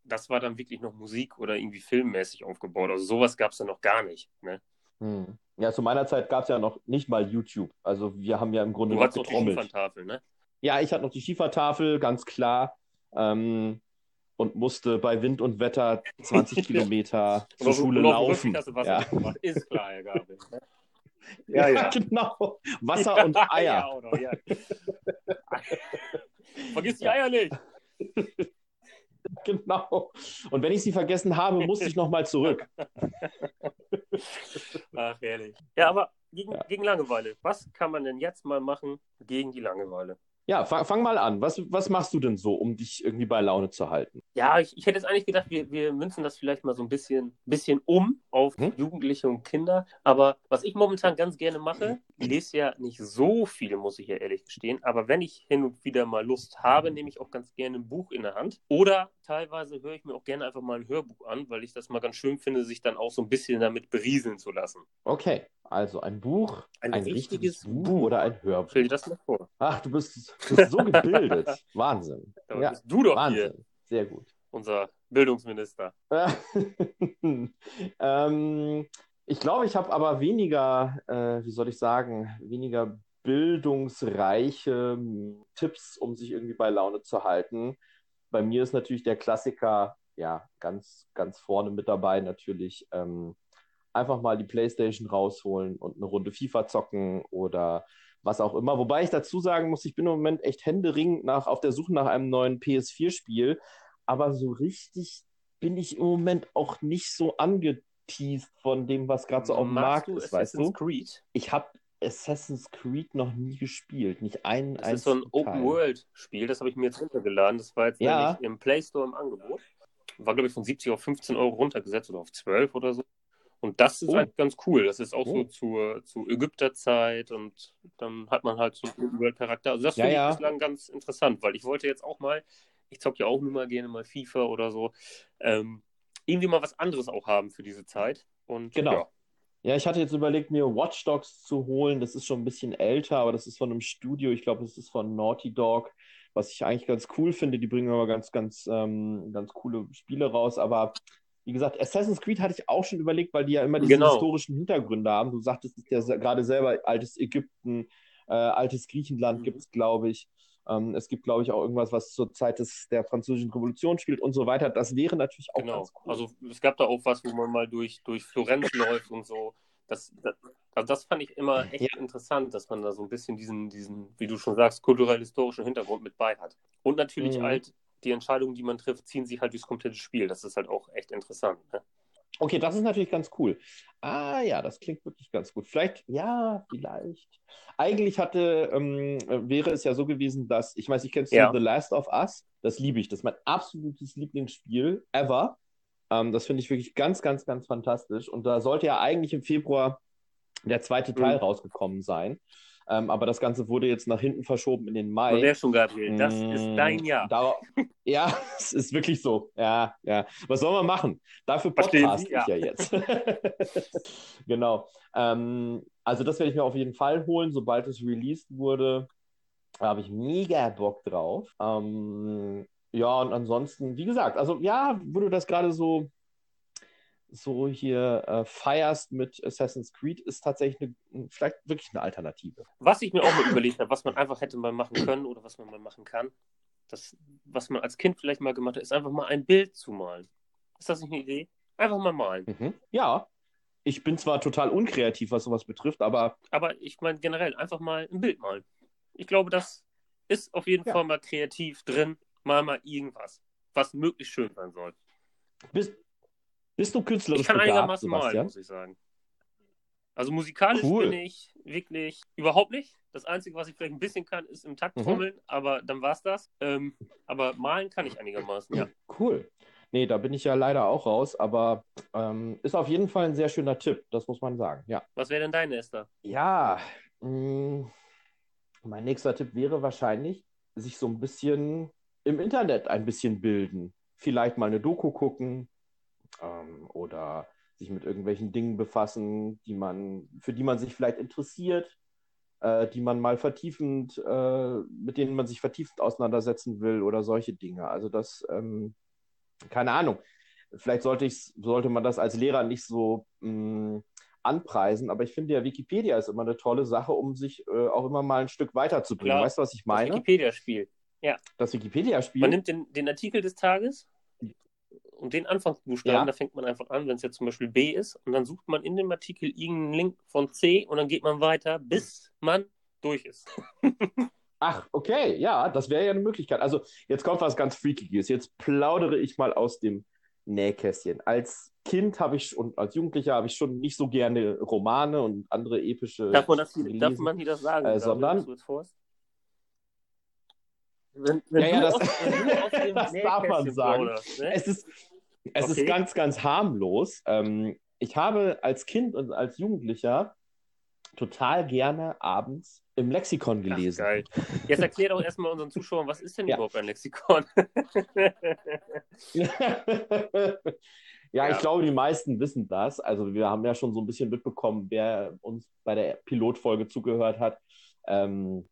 das war dann wirklich noch Musik oder irgendwie filmmäßig aufgebaut. Also sowas gab es dann noch gar nicht. Ne? Hm. Ja, zu meiner Zeit gab es ja noch nicht mal YouTube. Also wir haben ja im Grunde Du noch hattest noch die. Schiefertafel, ne? Ja, ich hatte noch die Schiefertafel, ganz klar. Ähm, und musste bei Wind und Wetter 20 Kilometer zur Und Schule und laufen. Wasser Ja. Ist klar, Herr Gabel. ne? Ja, genau. Wasser und Ja, Eier. auch noch, ja. Vergiss die Eier nicht. Genau. Und wenn ich sie vergessen habe, musste ich nochmal zurück. Ach, herrlich. Ja, aber gegen, Ja. gegen Langeweile. Was kann man denn jetzt mal machen gegen die Langeweile? Ja, fang, fang mal an. Was, was machst du denn so, um dich irgendwie bei Laune zu halten? Ja, ich, ich hätte jetzt eigentlich gedacht, wir, wir münzen das vielleicht mal so ein bisschen, bisschen um auf Mhm. Jugendliche und Kinder. Aber was ich momentan ganz gerne mache, ich lese ja nicht so viel, muss ich ja ehrlich gestehen. Aber wenn ich hin und wieder mal Lust habe, nehme ich auch ganz gerne ein Buch in der Hand. Oder teilweise höre ich mir auch gerne einfach mal ein Hörbuch an, weil ich das mal ganz schön finde, sich dann auch so ein bisschen damit berieseln zu lassen. Okay, also ein Buch, Ein ein, richtiges richtiges Buch, Buch. oder ein Hörbuch. Stell dir das mal vor. Ach, du bist, du bist so gebildet. Wahnsinn. Da Ja, bist du doch hier, Wahnsinn. Sehr gut. unser Bildungsminister. ähm, ich glaube, ich habe aber weniger, äh, wie soll ich sagen, weniger bildungsreiche m, Tipps, um sich irgendwie bei Laune zu halten. Bei mir ist natürlich der Klassiker, ja, ganz, ganz vorne mit dabei natürlich. Ähm, einfach mal die PlayStation rausholen und eine Runde FIFA zocken oder was auch immer. Wobei ich dazu sagen muss, ich bin im Moment echt händeringend nach, auf der Suche nach einem neuen PS4-Spiel. Aber so richtig bin ich im Moment auch nicht so angeteased von dem, was gerade so auf dem Markt du ist, weißt du? Creed? Ich habe Assassin's Creed noch nie gespielt, nicht einen Das ist so ein. Open-World-Spiel, das habe ich mir jetzt runtergeladen. Das war jetzt Ja. nämlich im Play Store im Angebot. War, glaube ich, von 70 auf 15 Euro runtergesetzt oder auf 12 oder so. Und das ist Oh. halt ganz cool. Das ist auch Oh. so zur, zur Ägypterzeit und dann hat man halt so einen Open-World-Charakter. Also das Ja, finde ja. ich bislang ganz interessant, weil ich wollte jetzt auch mal, ich zocke ja auch nur mal gerne mal FIFA oder so, ähm, irgendwie mal was anderes auch haben für diese Zeit. Und Genau. ja, Ja, ich hatte jetzt überlegt, mir Watch Dogs zu holen. Das ist schon ein bisschen älter, aber das ist von einem Studio. Ich glaube, das ist von Naughty Dog, was ich eigentlich ganz cool finde. Die bringen aber ganz, ganz, ähm, ganz coole Spiele raus. Aber wie gesagt, Assassin's Creed hatte ich auch schon überlegt, weil die ja immer diese Genau. historischen Hintergründe haben. Du sagtest es ja gerade selber, altes Ägypten, äh, altes Griechenland Mhm. gibt es, glaube ich. Ähm, es gibt, glaube ich, auch irgendwas, was zur Zeit des, der Französischen Revolution spielt und so weiter. Das wäre natürlich auch Genau. ganz cool. Also es gab da auch was, wo man mal durch, durch Florenz läuft und so. Das, das, also das fand ich immer echt interessant, dass man da so ein bisschen diesen, diesen, wie du schon sagst, kulturell-historischen Hintergrund mit bei hat. Und natürlich Mhm. halt die Entscheidungen, die man trifft, ziehen sich halt durchs komplette Spiel. Das ist halt auch echt interessant. Ne? Okay, das ist natürlich ganz cool. Ah ja, das klingt wirklich ganz gut. Vielleicht, ja, vielleicht. Eigentlich hatte, ähm, äh, wäre es ja so gewesen, dass, ich weiß, ich kennst du Ja. The Last of Us? Das liebe ich. Das ist mein absolutes Lieblingsspiel ever. Ähm, das finde ich wirklich ganz, ganz, ganz fantastisch. Und da sollte ja eigentlich im Februar der zweite Teil Mhm. rausgekommen sein. Ähm, aber das Ganze wurde jetzt nach hinten verschoben in den Mai. Und der schon, Gabriel, das Mm, ist dein Jahr. Dara- ja, es ist wirklich so. Ja, ja. Was soll man machen? Dafür podcast ich ja jetzt. genau. Ähm, also das werde ich mir auf jeden Fall holen, sobald es released wurde. Da habe ich mega Bock drauf. Ähm, ja, und ansonsten, wie gesagt, also ja, wo du das gerade so so hier äh, feierst mit Assassin's Creed, ist tatsächlich eine, vielleicht wirklich eine Alternative. Was ich mir auch mal überlegt habe, was man einfach hätte mal machen können oder was man mal machen kann, das, was man als Kind vielleicht mal gemacht hat, ist einfach mal ein Bild zu malen. Ist das nicht eine Idee? Einfach mal malen. Mhm. Ja, ich bin zwar total unkreativ, was sowas betrifft, aber Aber ich meine generell einfach mal ein Bild malen. Ich glaube, das ist auf jeden Ja. Fall mal kreativ drin. Mal mal irgendwas, was möglichst schön sein soll. bist, bist du künstlerisch Ich kann begabt, einigermaßen malen, Sebastian? muss ich sagen. Also musikalisch Cool. bin ich wirklich überhaupt nicht. Das Einzige, was ich vielleicht ein bisschen kann, ist im Takt Mhm. trommeln, aber dann war's das. Ähm, aber malen kann ich einigermaßen, ja. Cool. Nee, da bin ich ja leider auch raus, aber ähm, ist auf jeden Fall ein sehr schöner Tipp, das muss man sagen. Ja, Was wäre denn deine, Esther? ja mh, mein nächster Tipp wäre wahrscheinlich, sich so ein bisschen im Internet ein bisschen bilden. Vielleicht mal eine Doku gucken ähm, oder sich mit irgendwelchen Dingen befassen, die man, für die man sich vielleicht interessiert, äh, die man mal vertiefend, äh, mit denen man sich vertiefend auseinandersetzen will oder solche Dinge. Also das, ähm, keine Ahnung. Vielleicht sollte ich, sollte man das als Lehrer nicht so mh, anpreisen, aber ich finde ja, Wikipedia ist immer eine tolle Sache, um sich äh, auch immer mal ein Stück weiterzubringen. Klar. Weißt du, was ich Das meine? Wikipedia-Spiel. Das Wikipedia-Spiel. Man nimmt den, den Artikel des Tages und den Anfangsbuchstaben, Ja. da fängt man einfach an, wenn es jetzt zum Beispiel B ist, und dann sucht man in dem Artikel irgendeinen Link von C und dann geht man weiter, bis man durch ist. Ach, okay, ja, das wäre ja eine Möglichkeit. Also, jetzt kommt was ganz Freakiges. Jetzt plaudere ich mal aus dem Nähkästchen. Als Kind habe ich und als Jugendlicher habe ich schon nicht so gerne Romane und andere epische Darf man das, darf man hier das sagen? Äh, sondern- was du jetzt vorhast? Wenn, wenn Ja, ja, das- wenn das darf man sagen. plauderst, ne? Es ist, es Okay. ist ganz, ganz harmlos. Ähm, ich habe als Kind und als Jugendlicher total gerne abends im Lexikon Ach, gelesen. geil. Jetzt erklär doch erstmal unseren Zuschauern, was ist denn Ja. überhaupt ein Lexikon? Ja, ich Ja. glaube, die meisten wissen das. Also wir haben ja schon so ein bisschen mitbekommen, wer uns bei der Pilotfolge zugehört hat. Ähm,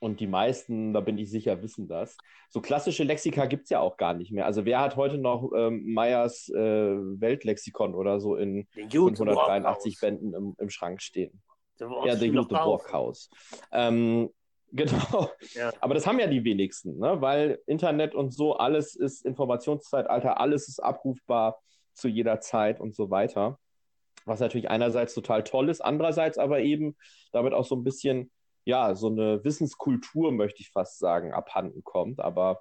und die meisten, da bin ich sicher, wissen das. So klassische Lexika gibt es ja auch gar nicht mehr. Also wer hat heute noch ähm, Meyers äh, Weltlexikon oder so in Den Jute 583 Brockhaus. Bänden im, im Schrank stehen? Ja, Jute drauf. Brockhaus. Ähm, genau. Ja. Aber das haben ja die wenigsten, ne? weil Internet und so, alles ist Informationszeitalter, alles ist abrufbar zu jeder Zeit und so weiter. Was natürlich einerseits total toll ist, andererseits aber eben damit auch so ein bisschen, ja, so eine Wissenskultur, möchte ich fast sagen, abhanden kommt. Aber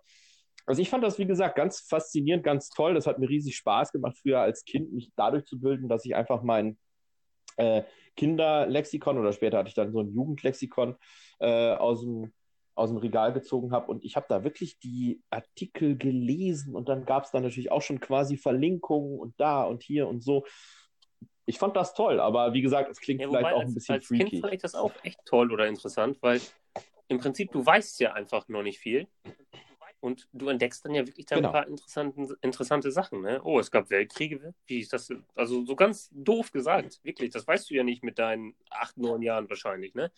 also ich fand das, wie gesagt, ganz faszinierend, ganz toll. Das hat mir riesig Spaß gemacht, früher als Kind mich dadurch zu bilden, dass ich einfach mein äh, Kinderlexikon oder später hatte ich dann so ein Jugendlexikon äh, aus dem aus dem Regal gezogen habe und ich habe da wirklich die Artikel gelesen und dann gab es dann natürlich auch schon quasi Verlinkungen und da und hier und so. Ich fand das toll, aber wie gesagt, es klingt Ja, vielleicht auch ein als, bisschen als freaky. Kind fand ich das auch echt toll oder interessant, weil im Prinzip du weißt ja einfach noch nicht viel und du entdeckst dann ja wirklich da Genau. ein paar interessanten, interessante Sachen. Ne? Oh, es gab Weltkriege. Wie ist das? Also so ganz doof gesagt, wirklich. Das weißt du ja nicht mit deinen acht, neun Jahren wahrscheinlich. Ne?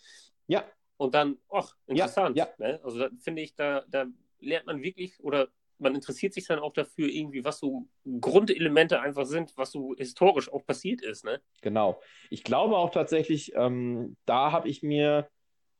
Ja, Und dann, ach, interessant. Ja, Ne? Also da finde ich, da, da lernt man wirklich oder man interessiert sich dann auch dafür irgendwie, was so Grundelemente einfach sind, was so historisch auch passiert ist. Ne? Genau. Ich glaube auch tatsächlich, ähm, da habe ich mir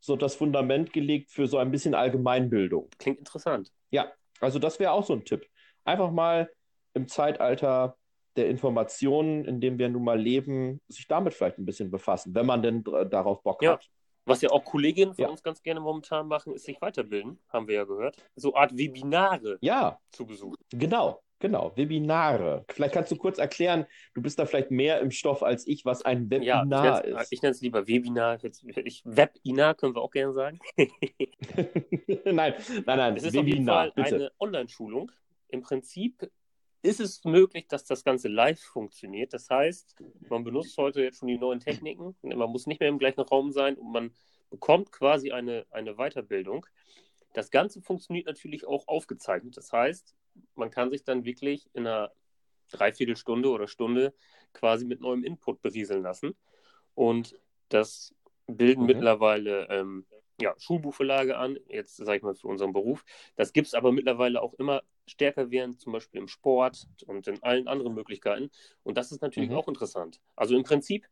so das Fundament gelegt für so ein bisschen Allgemeinbildung. Klingt interessant. Ja, also das wäre auch so ein Tipp. Einfach mal im Zeitalter der Informationen, in dem wir nun mal leben, sich damit vielleicht ein bisschen befassen, wenn man denn darauf Bock Ja. hat. Was ja auch Kolleginnen von Ja. uns ganz gerne momentan machen, ist sich weiterbilden, haben wir ja gehört. So Art Webinare Ja, zu besuchen. genau, genau. Webinare. Vielleicht kannst du kurz erklären, du bist da vielleicht mehr im Stoff als ich, was ein Ja, Webinar nenn's- ist. ich nenne es lieber Webinar. Jetzt, ich, Webinar können wir auch gerne sagen. nein, nein, nein, Es ist auf jeden Webinar, Fall bitte. eine Online-Schulung. Im Prinzip ist es möglich, dass das Ganze live funktioniert. Das heißt, man benutzt heute jetzt schon die neuen Techniken. Man muss nicht mehr im gleichen Raum sein und man bekommt quasi eine, eine Weiterbildung. Das Ganze funktioniert natürlich auch aufgezeichnet. Das heißt, man kann sich dann wirklich in einer Dreiviertelstunde oder Stunde quasi mit neuem Input berieseln lassen. Und das bilden Mhm. mittlerweile ähm, ja, Schulbuchverlage an, jetzt sage ich mal für unseren Beruf. Das gibt es aber mittlerweile auch immer stärker werden, zum Beispiel im Sport und in allen anderen Möglichkeiten. Und das ist natürlich Mhm. auch interessant. Also im Prinzip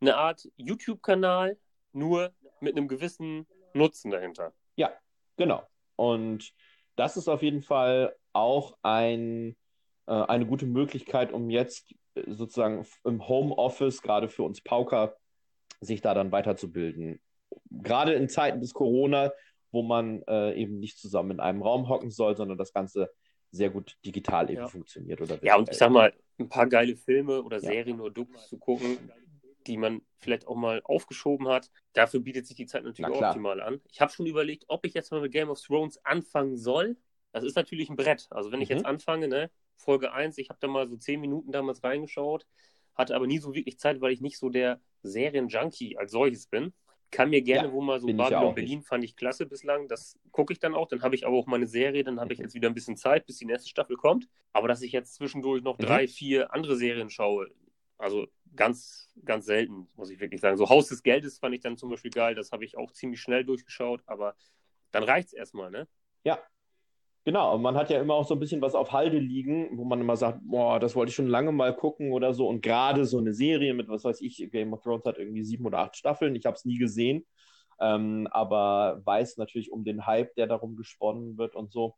eine Art YouTube-Kanal, nur mit einem gewissen Nutzen dahinter. Ja, genau. Und das ist auf jeden Fall auch ein, äh, eine gute Möglichkeit, um jetzt äh, sozusagen im Homeoffice, gerade für uns Pauker, sich da dann weiterzubilden. Gerade in Zeiten des Corona, wo man äh, eben nicht zusammen in einem Raum hocken soll, sondern das Ganze sehr gut digital eben Ja. funktioniert. Oder Ja, und ich sag mal, ein paar geile Filme oder Ja. Serien oder Dokus zu gucken, die man vielleicht auch mal aufgeschoben hat. Dafür bietet sich die Zeit natürlich Na optimal an. Ich habe schon überlegt, ob ich jetzt mal mit Game of Thrones anfangen soll. Das ist natürlich ein Brett. Also wenn ich Mhm. jetzt anfange, ne, Folge 1, ich habe da mal so 10 Minuten damals reingeschaut, hatte aber nie so wirklich Zeit, weil ich nicht so der Serien-Junkie als solches bin. Kann mir gerne Ja, wo mal so Babylon auch nicht. Berlin fand ich klasse bislang. Das gucke ich dann auch. Dann habe ich aber auch meine Serie. Dann habe ich Mhm. jetzt wieder ein bisschen Zeit, bis die nächste Staffel kommt. Aber dass ich jetzt zwischendurch noch Mhm. drei, vier andere Serien schaue, also ganz, ganz selten, muss ich wirklich sagen. So Haus des Geldes fand ich dann zum Beispiel geil. Das habe ich auch ziemlich schnell durchgeschaut. Aber dann reicht es erstmal, ne? Ja, genau. Und man hat ja immer auch so ein bisschen was auf Halde liegen, wo man immer sagt, boah, das wollte ich schon lange mal gucken oder so. Und gerade so eine Serie mit, was weiß ich, Game of Thrones hat irgendwie sieben oder acht Staffeln. Ich habe es nie gesehen, ähm, aber weiß natürlich um den Hype, der darum gesponnen wird und so.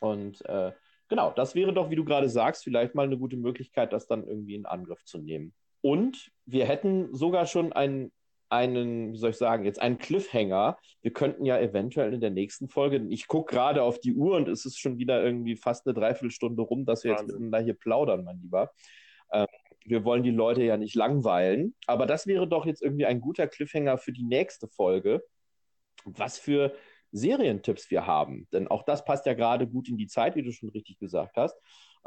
Und äh, genau, das wäre doch, wie du gerade sagst, vielleicht mal eine gute Möglichkeit, das dann irgendwie in Angriff zu nehmen. Und wir hätten sogar schon einen, einen, wie soll ich sagen, jetzt einen Cliffhanger. Wir könnten ja eventuell in der nächsten Folge, ich gucke gerade auf die Uhr und es ist schon wieder irgendwie fast eine Dreiviertelstunde rum, dass wir Wahnsinn. jetzt miteinander hier plaudern, mein Lieber. Ähm, wir wollen die Leute ja nicht langweilen, aber das wäre doch jetzt irgendwie ein guter Cliffhanger für die nächste Folge. Was für Serientipps wir haben. Denn auch das passt ja gerade gut in die Zeit, wie du schon richtig gesagt hast.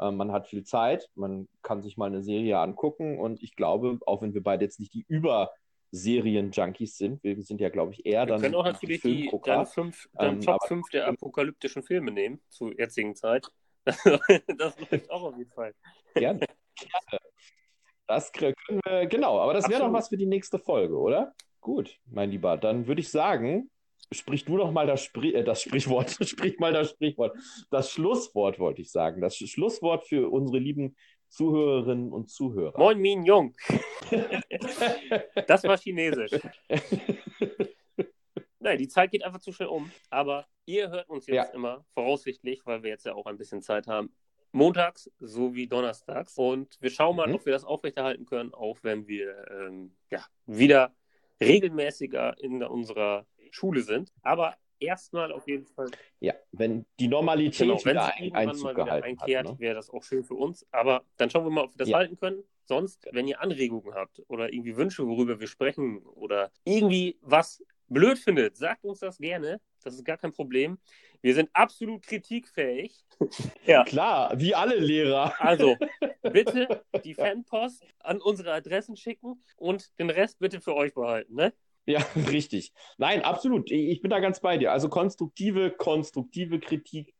Ähm, man hat viel Zeit, man kann sich mal eine Serie angucken und ich glaube, auch wenn wir beide jetzt nicht die über Serien-Junkies sind. Wir sind ja, glaube ich, eher wir dann. Wir können auch natürlich die, deine, fünf, deine ähm, Top 5 der apokalyptischen Filme nehmen zur jetzigen Zeit. das läuft auch auf jeden Fall. Gerne. Das können wir, genau, aber das wäre doch was für die nächste Folge, oder? Gut, mein Lieber, dann würde ich sagen, sprich du doch mal das, Spri äh, das Sprichwort, sprich mal das Sprichwort, das Schlusswort wollte ich sagen, das Schlusswort für unsere lieben Zuhörerinnen und Zuhörer. Moin Min Jung. das war Chinesisch. Nein, die Zeit geht einfach zu schnell um. Aber ihr hört uns jetzt ja. immer voraussichtlich, weil wir jetzt ja auch ein bisschen Zeit haben, montags sowie donnerstags. Und wir schauen mal, mhm. ob wir das aufrechterhalten können, auch wenn wir ähm, ja, wieder regelmäßiger in unserer Schule sind. Aber erstmal auf jeden Fall. Ja, wenn die Normalität genau, wieder ein, Einzug mal wieder einkehrt, ne? wäre das auch schön für uns. Aber dann schauen wir mal, ob wir das ja. halten können. Sonst, wenn ihr Anregungen habt oder irgendwie Wünsche, worüber wir sprechen oder irgendwie was blöd findet, sagt uns das gerne. Das ist gar kein Problem. Wir sind absolut kritikfähig. ja. Klar, wie alle Lehrer. Also, bitte die Fanpost an unsere Adressen schicken und den Rest bitte für euch behalten, ne? Ja, richtig. Nein, absolut. Ich bin da ganz bei dir. Also konstruktive, konstruktive Kritik,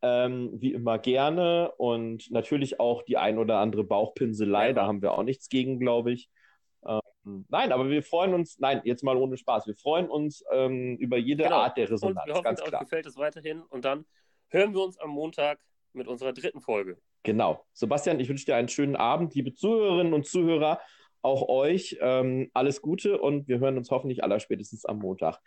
ähm, wie immer gerne. Und natürlich auch die ein oder andere Bauchpinselei. Ja. Da haben wir auch nichts gegen, glaube ich. Ähm, nein, aber wir freuen uns, nein, jetzt mal ohne Spaß. Wir freuen uns ähm, über jede genau. Art der Resonanz. Und wir hoffen, ganz euch gefällt es weiterhin. Und dann hören wir uns am Montag mit unserer dritten Folge. Genau. Sebastian, ich wünsche dir einen schönen Abend, liebe Zuhörerinnen und Zuhörer auch euch ähm, alles Gute und wir hören uns hoffentlich allerspätestens am Montag.